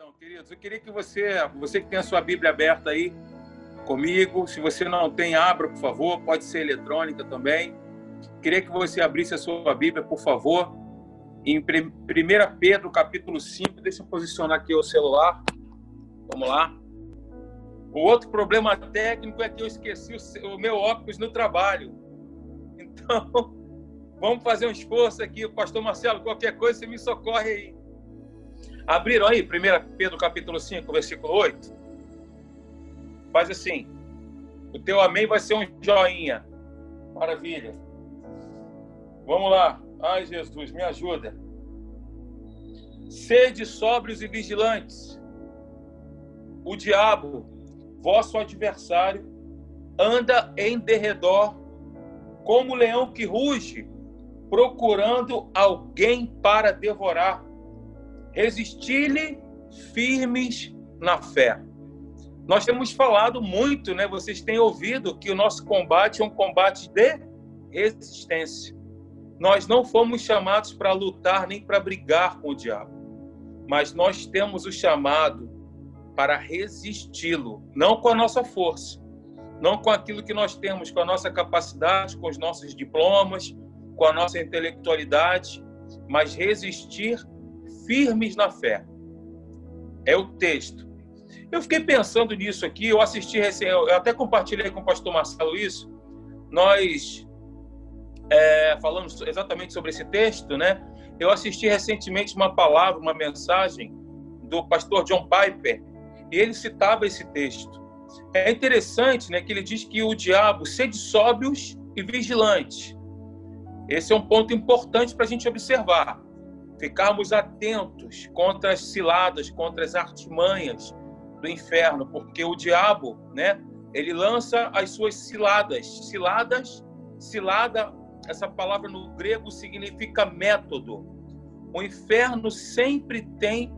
Então, queridos, eu queria que você, você que tem a sua Bíblia aberta aí comigo, se você não tem, abra, por favor, pode ser eletrônica também. Queria que você abrisse a sua Bíblia, por favor, em 1 Pedro, capítulo 5. Deixa eu posicionar aqui o celular. Vamos lá. O outro problema técnico é que eu esqueci o meu óculos no trabalho. Então, vamos fazer um esforço aqui. Pastor Marcelo, qualquer coisa, você me socorre aí. Abriram aí, 1 Pedro capítulo 5, versículo 8? Faz assim. O teu amém vai ser um joinha. Maravilha. Vamos lá. Ai, Jesus, me ajuda. Sede sóbrios e vigilantes. O diabo, vosso adversário, anda em derredor como leão que ruge, procurando alguém para devorar resistir-lhe firmes na fé. Nós temos falado muito, né? Vocês têm ouvido que o nosso combate é um combate de resistência. Nós não fomos chamados para lutar nem para brigar com o diabo, mas nós temos o chamado para resisti-lo, não com a nossa força, não com aquilo que nós temos, com a nossa capacidade, com os nossos diplomas, com a nossa intelectualidade, mas resistir firmes na fé. É o texto. Eu fiquei pensando nisso aqui, eu assisti eu até compartilhei com o pastor Marcelo isso. Nós é, falando exatamente sobre esse texto, né? Eu assisti recentemente uma palavra, uma mensagem do pastor John Piper, e ele citava esse texto. É interessante, né, que ele diz que o diabo sede sóbrios e vigilantes. Esse é um ponto importante para a gente observar ficarmos atentos contra as ciladas, contra as artimanhas do inferno, porque o diabo, né, ele lança as suas ciladas. Ciladas, cilada, essa palavra no grego significa método. O inferno sempre tem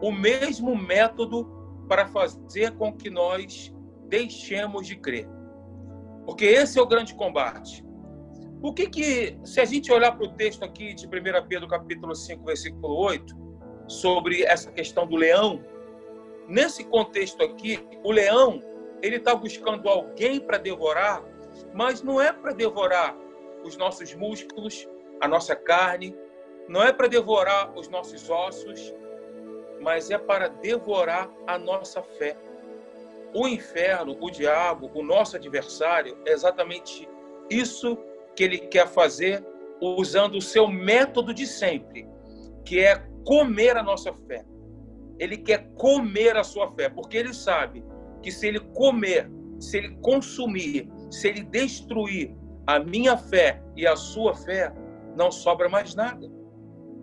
o mesmo método para fazer com que nós deixemos de crer. Porque esse é o grande combate. O que que, se a gente olhar para o texto aqui de 1 Pedro capítulo 5, versículo 8, sobre essa questão do leão, nesse contexto aqui, o leão, ele está buscando alguém para devorar, mas não é para devorar os nossos músculos, a nossa carne, não é para devorar os nossos ossos, mas é para devorar a nossa fé. O inferno, o diabo, o nosso adversário, é exatamente isso que ele quer fazer usando o seu método de sempre, que é comer a nossa fé. Ele quer comer a sua fé, porque ele sabe que se ele comer, se ele consumir, se ele destruir a minha fé e a sua fé, não sobra mais nada.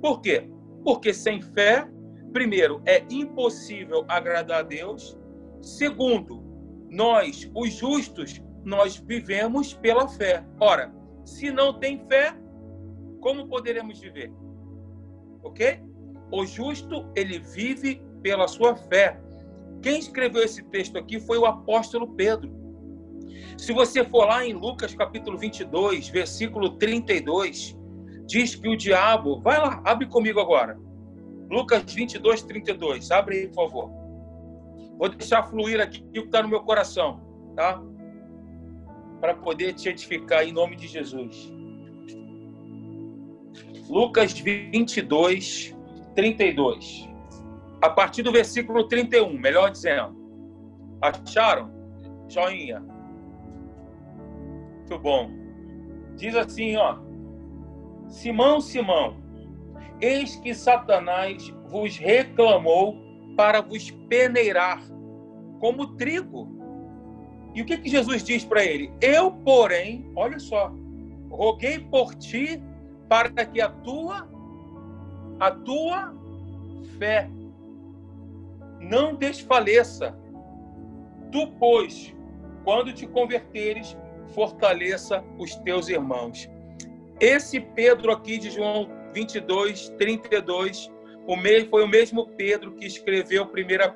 Por quê? Porque sem fé, primeiro, é impossível agradar a Deus. Segundo, nós, os justos, nós vivemos pela fé. Ora, se não tem fé, como poderemos viver? Ok? O justo, ele vive pela sua fé. Quem escreveu esse texto aqui foi o apóstolo Pedro. Se você for lá em Lucas capítulo 22, versículo 32, diz que o diabo. Vai lá, abre comigo agora. Lucas 22, 32. Abre aí, por favor. Vou deixar fluir aqui o que está no meu coração, tá? Para poder te edificar em nome de Jesus. Lucas 22, 32. A partir do versículo 31, melhor dizendo. Acharam? Joinha. Muito bom. Diz assim, ó. Simão, Simão, eis que Satanás vos reclamou para vos peneirar como trigo. E o que, que Jesus diz para ele? Eu, porém, olha só, roguei por ti para que a tua, a tua fé não desfaleça. Tu, pois, quando te converteres, fortaleça os teus irmãos. Esse Pedro aqui de João 22, 32, o mesmo, foi o mesmo Pedro que escreveu 1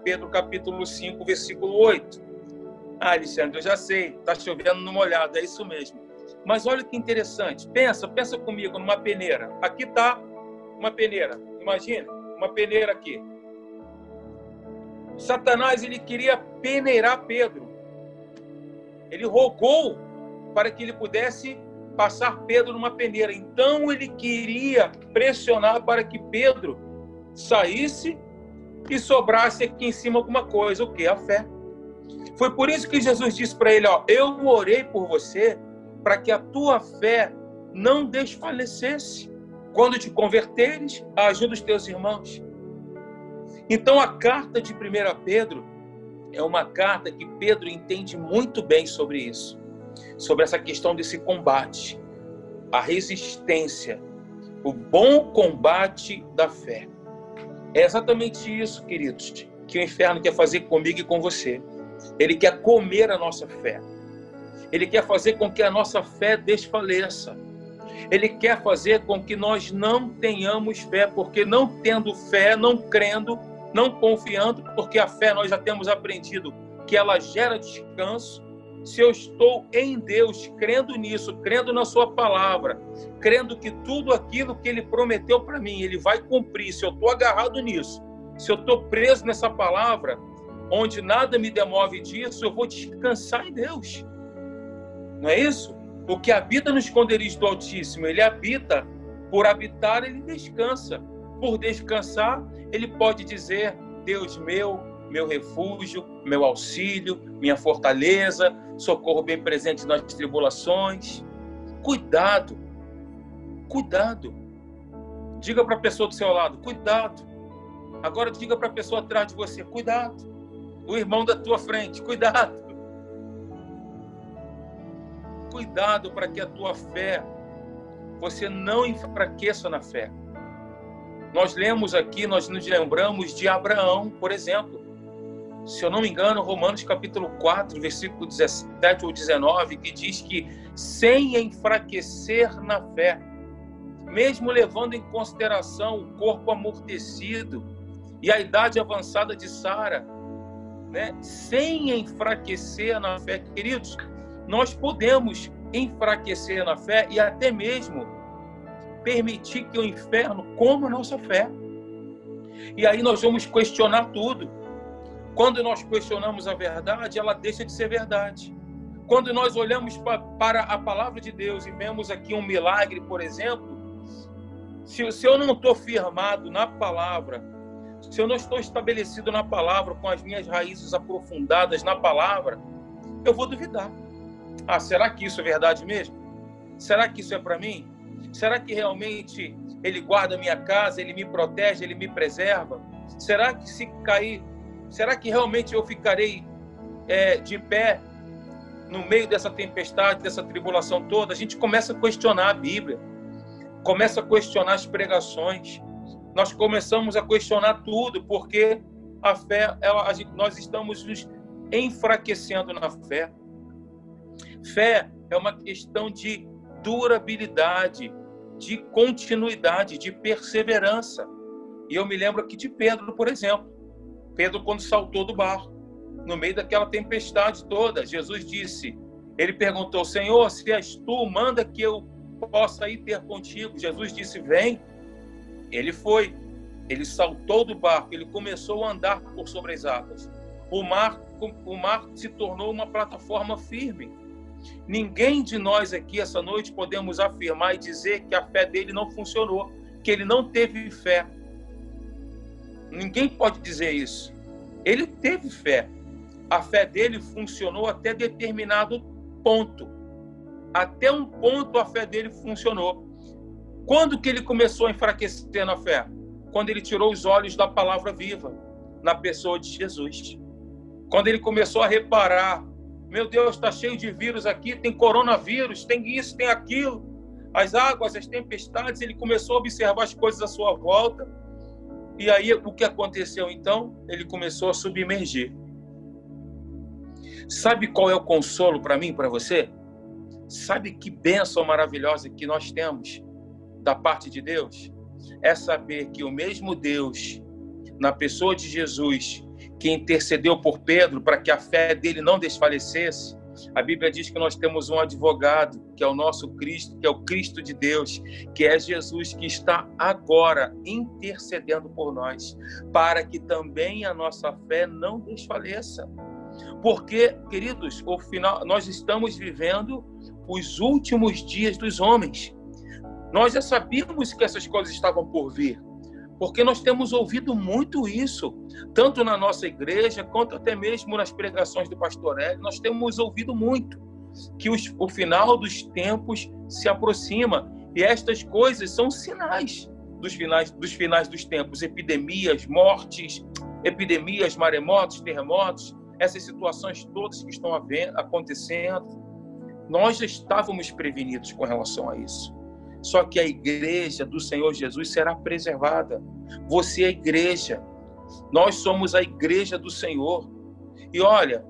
Pedro capítulo 5, versículo 8. Ah, Alexandre, eu já sei, tá chovendo no molhado, é isso mesmo. Mas olha que interessante. Pensa, pensa comigo numa peneira. Aqui tá uma peneira. Imagine, uma peneira aqui. Satanás ele queria peneirar Pedro. Ele rogou para que ele pudesse passar Pedro numa peneira. Então ele queria pressionar para que Pedro saísse e sobrasse aqui em cima alguma coisa, o que? A fé. Foi por isso que Jesus disse para ele: ó, Eu orei por você para que a tua fé não desfalecesse. Quando te converteres, ajuda os teus irmãos. Então a carta de 1 Pedro é uma carta que Pedro entende muito bem sobre isso, sobre essa questão desse combate, a resistência, o bom combate da fé. É exatamente isso, queridos, que o inferno quer fazer comigo e com você. Ele quer comer a nossa fé. Ele quer fazer com que a nossa fé desfaleça. Ele quer fazer com que nós não tenhamos fé, porque não tendo fé, não crendo, não confiando, porque a fé nós já temos aprendido que ela gera descanso, se eu estou em Deus, crendo nisso, crendo na Sua palavra, crendo que tudo aquilo que Ele prometeu para mim, Ele vai cumprir, se eu estou agarrado nisso, se eu estou preso nessa palavra, onde nada me demove disso, eu vou descansar em Deus. Não é isso? O que habita no esconderijo do Altíssimo, ele habita, por habitar, ele descansa. Por descansar, ele pode dizer: Deus meu, meu refúgio, meu auxílio, minha fortaleza, socorro bem presente nas tribulações. Cuidado, cuidado. Diga para a pessoa do seu lado: cuidado. Agora diga para a pessoa atrás de você: cuidado. O irmão da tua frente: cuidado. Cuidado para que a tua fé, você não enfraqueça na fé. Nós lemos aqui, nós nos lembramos de Abraão, por exemplo se eu não me engano, Romanos capítulo 4, versículo 17 ou 19, que diz que sem enfraquecer na fé, mesmo levando em consideração o corpo amortecido e a idade avançada de Sara, né? sem enfraquecer na fé, queridos, nós podemos enfraquecer na fé e até mesmo permitir que o inferno coma a nossa fé. E aí nós vamos questionar tudo. Quando nós questionamos a verdade, ela deixa de ser verdade. Quando nós olhamos para a palavra de Deus e vemos aqui um milagre, por exemplo, se, eu não estou firmado na palavra, se eu não estou estabelecido na palavra, com as minhas raízes aprofundadas na palavra, eu vou duvidar. Ah, será que isso é verdade mesmo? Será que isso é para mim? Será que realmente ele guarda minha casa, ele me protege, ele me preserva? Será que se cair Será que realmente eu ficarei é, de pé no meio dessa tempestade, dessa tribulação toda? A gente começa a questionar a Bíblia, começa a questionar as pregações, nós começamos a questionar tudo, porque a fé, ela, a gente, nós estamos nos enfraquecendo na fé. Fé é uma questão de durabilidade, de continuidade, de perseverança. E eu me lembro aqui de Pedro, por exemplo. Pedro, quando saltou do barco, no meio daquela tempestade toda, Jesus disse: Ele perguntou, Senhor, se és tu, manda que eu possa ir ter contigo. Jesus disse: Vem. Ele foi. Ele saltou do barco, ele começou a andar por sobre as águas. O mar, o mar se tornou uma plataforma firme. Ninguém de nós aqui essa noite podemos afirmar e dizer que a fé dele não funcionou, que ele não teve fé. Ninguém pode dizer isso. Ele teve fé. A fé dele funcionou até determinado ponto. Até um ponto a fé dele funcionou. Quando que ele começou a enfraquecer na fé? Quando ele tirou os olhos da palavra viva na pessoa de Jesus. Quando ele começou a reparar, meu Deus, está cheio de vírus aqui, tem coronavírus, tem isso, tem aquilo. As águas, as tempestades, ele começou a observar as coisas à sua volta e aí o que aconteceu então? Ele começou a submergir. Sabe qual é o consolo para mim, para você? Sabe que bênção maravilhosa que nós temos da parte de Deus? É saber que o mesmo Deus, na pessoa de Jesus, que intercedeu por Pedro para que a fé dele não desfalecesse, A Bíblia diz que nós temos um advogado, que é o nosso Cristo, que é o Cristo de Deus, que é Jesus que está agora intercedendo por nós, para que também a nossa fé não desfaleça. Porque, queridos, o final, nós estamos vivendo os últimos dias dos homens. Nós já sabíamos que essas coisas estavam por vir, porque nós temos ouvido muito isso, tanto na nossa igreja, quanto até mesmo nas pregações do pastor Hélio, nós temos ouvido muito que os, o final dos tempos se aproxima, e estas coisas são sinais dos finais dos finais dos tempos, epidemias, mortes, epidemias, maremotos, terremotos, essas situações todas que estão acontecendo, nós já estávamos prevenidos com relação a isso. Só que a igreja do Senhor Jesus será preservada. Você é a igreja. Nós somos a igreja do Senhor. E olha,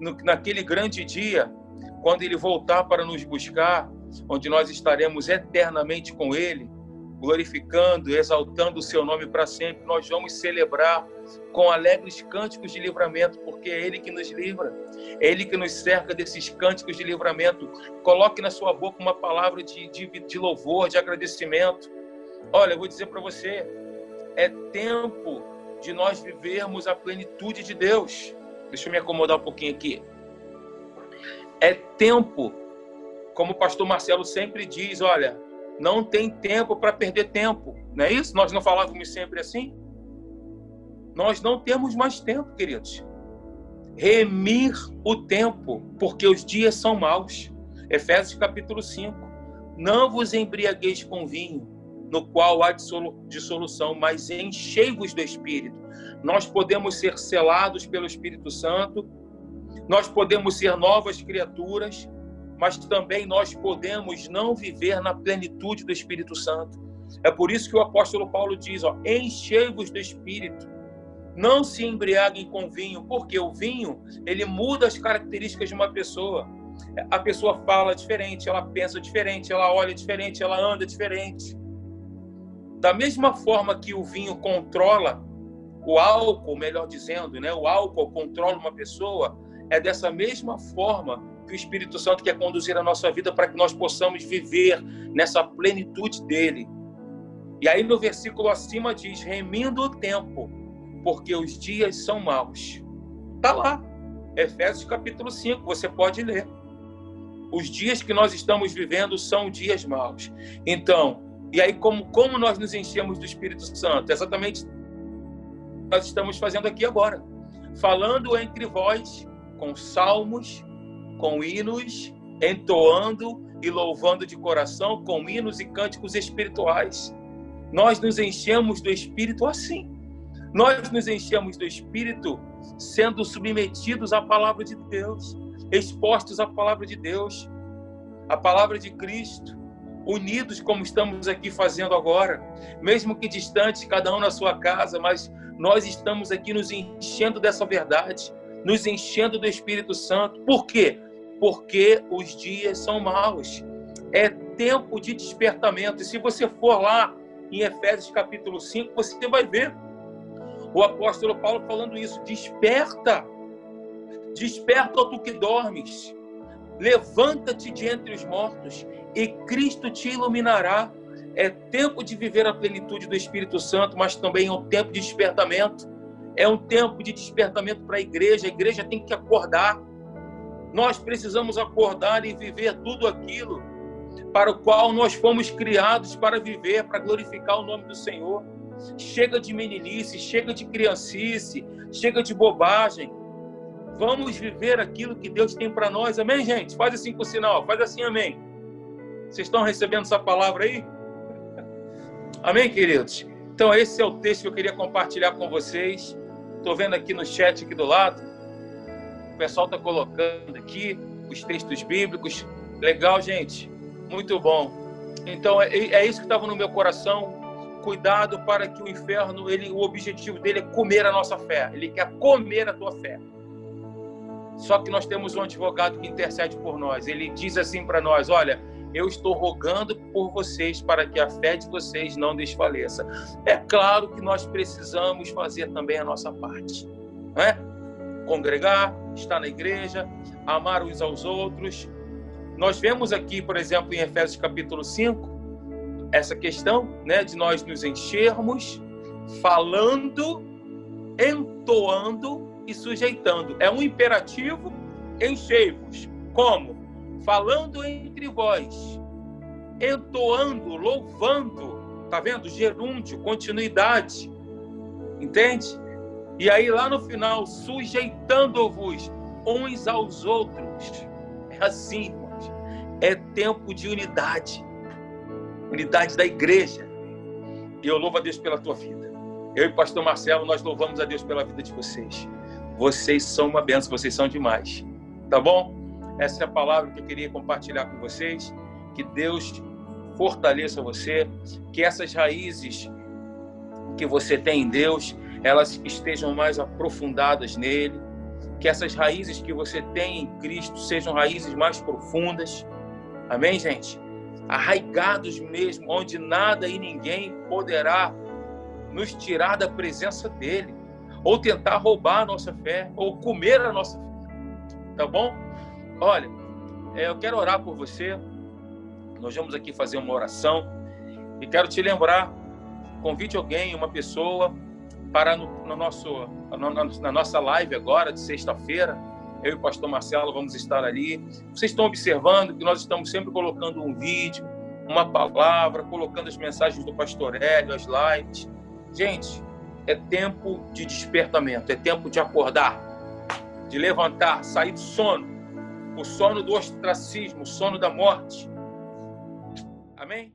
no, naquele grande dia, quando ele voltar para nos buscar, onde nós estaremos eternamente com ele, glorificando, exaltando o seu nome para sempre, nós vamos celebrar com alegres cânticos de livramento, porque é Ele que nos livra, é Ele que nos cerca desses cânticos de livramento. Coloque na sua boca uma palavra de, de, de louvor, de agradecimento. Olha, eu vou dizer para você, é tempo de nós vivermos a plenitude de Deus. Deixa eu me acomodar um pouquinho aqui. É tempo, como o pastor Marcelo sempre diz, olha, não tem tempo para perder tempo. Não é isso? Nós não falávamos sempre assim? Nós não temos mais tempo, queridos. Remir o tempo, porque os dias são maus. Efésios capítulo 5. Não vos embriagueis com vinho, no qual há dissolução, mas enchei-vos do Espírito. Nós podemos ser selados pelo Espírito Santo, nós podemos ser novas criaturas, mas também nós podemos não viver na plenitude do Espírito Santo. É por isso que o apóstolo Paulo diz: enchei-vos do Espírito. Não se embriaguem com vinho, porque o vinho ele muda as características de uma pessoa. A pessoa fala diferente, ela pensa diferente, ela olha diferente, ela anda diferente. Da mesma forma que o vinho controla o álcool, melhor dizendo, né? O álcool controla uma pessoa, é dessa mesma forma que o Espírito Santo quer conduzir a nossa vida para que nós possamos viver nessa plenitude dele. E aí no versículo acima diz: remindo o tempo, porque os dias são maus. Está lá, Efésios capítulo 5, você pode ler. Os dias que nós estamos vivendo são dias maus. Então, e aí como, como nós nos enchemos do Espírito Santo? Exatamente nós estamos fazendo aqui agora. Falando entre vós com salmos, com hinos, entoando e louvando de coração com hinos e cânticos espirituais. Nós nos enchemos do Espírito assim. Nós nos enchemos do Espírito sendo submetidos à palavra de Deus, expostos à palavra de Deus, à palavra de Cristo, unidos como estamos aqui fazendo agora, mesmo que distantes, cada um na sua casa, mas nós estamos aqui nos enchendo dessa verdade, nos enchendo do Espírito Santo. Por quê? Porque os dias são maus. É tempo de despertamento. E se você for lá em Efésios capítulo 5, você vai ver o apóstolo Paulo falando isso. Desperta, desperta tu que dormes, levanta-te de entre os mortos e Cristo te iluminará. É tempo de viver a plenitude do Espírito Santo, mas também é um tempo de despertamento. É um tempo de despertamento para a igreja. A igreja tem que acordar. Nós precisamos acordar e viver tudo aquilo para o qual nós fomos criados para viver, para glorificar o nome do Senhor. Chega de meninice, chega de criancice, chega de bobagem. Vamos viver aquilo que Deus tem para nós. Amém, gente? Faz assim com o sinal, faz assim, amém. Vocês estão recebendo essa palavra aí? Amém, queridos? Então, esse é o texto que eu queria compartilhar com vocês. Estou vendo aqui no chat aqui do lado pessoal está colocando aqui, os textos bíblicos. Legal, gente. Muito bom. Então, é, é isso que estava no meu coração. Cuidado para que o inferno, ele, o objetivo dele é comer a nossa fé. Ele quer comer a tua fé. Só que nós temos um advogado que intercede por nós. Ele diz assim para nós: Olha, eu estou rogando por vocês para que a fé de vocês não desfaleça. É claro que nós precisamos fazer também a nossa parte. Não é? Congregar, estar na igreja, amar uns aos outros. Nós vemos aqui, por exemplo, em Efésios capítulo 5, essa questão né, de nós nos enchermos, falando, entoando e sujeitando. É um imperativo, enchei-vos. Como? Falando entre vós, entoando, louvando, tá vendo? Gerúndio, continuidade, entende? E aí lá no final, sujeitando-vos uns aos outros. É assim, irmãos. É tempo de unidade. Unidade da igreja. E eu louvo a Deus pela tua vida. Eu e o pastor Marcelo, nós louvamos a Deus pela vida de vocês. Vocês são uma benção, vocês são demais. Tá bom? Essa é a palavra que eu queria compartilhar com vocês. Que Deus fortaleça você, que essas raízes que você tem em Deus, elas estejam mais aprofundadas nele, que essas raízes que você tem em Cristo sejam raízes mais profundas. Amém, gente? Arraigados mesmo, onde nada e ninguém poderá nos tirar da presença dele, ou tentar roubar a nossa fé, ou comer a nossa fé. Tá bom? Olha, é, eu quero orar por você. Nós vamos aqui fazer uma oração e quero te lembrar: convide alguém, uma pessoa, para no, no nosso, na nossa live agora de sexta-feira. Eu e o pastor Marcelo vamos estar ali. Vocês estão observando que nós estamos sempre colocando um vídeo, uma palavra, colocando as mensagens do pastor Hélio, as lives. Gente, é tempo de despertamento, é tempo de acordar, de levantar, sair do sono, o sono do ostracismo, o sono da morte Amém?